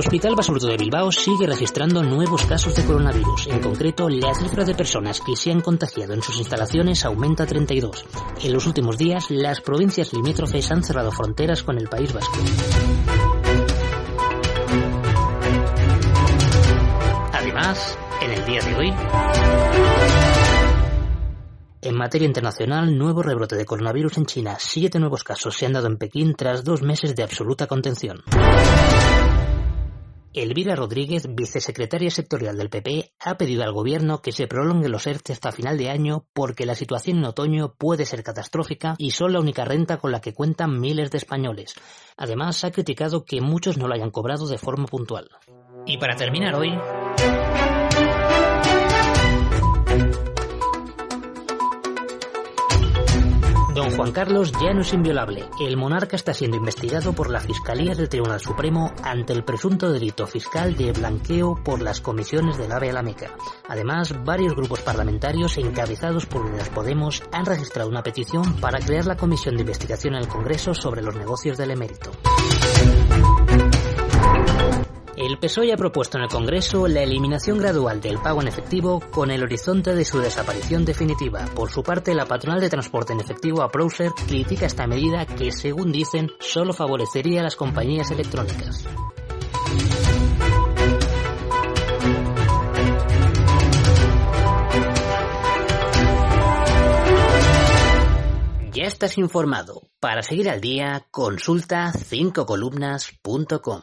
Hospital Basurto de Bilbao sigue registrando nuevos casos de coronavirus. En concreto, la cifra de personas que se han contagiado en sus instalaciones aumenta a 32. En los últimos días, las provincias limítrofes han cerrado fronteras con el País Vasco. Además, en el día de hoy, en materia internacional, nuevo rebrote de coronavirus en China. Siete nuevos casos se han dado en Pekín tras dos meses de absoluta contención. Elvira Rodríguez, vicesecretaria sectorial del PP, ha pedido al gobierno que se prolongue los ERTE hasta final de año porque la situación en otoño puede ser catastrófica y son la única renta con la que cuentan miles de españoles. Además, ha criticado que muchos no lo hayan cobrado de forma puntual. Y para terminar hoy... Juan Carlos ya no es inviolable. El monarca está siendo investigado por la Fiscalía del Tribunal Supremo ante el presunto delito fiscal de blanqueo por las comisiones del AVE a la Meca. Además, varios grupos parlamentarios encabezados por Unidas Podemos han registrado una petición para crear la comisión de investigación en el Congreso sobre los negocios del emérito. El PSOE ha propuesto en el Congreso la eliminación gradual del pago en efectivo con el horizonte de su desaparición definitiva. Por su parte, la patronal de transporte en efectivo, Aprouser, critica esta medida que, según dicen, solo favorecería a las compañías electrónicas. Ya estás informado. Para seguir al día, consulta 5columnas.com.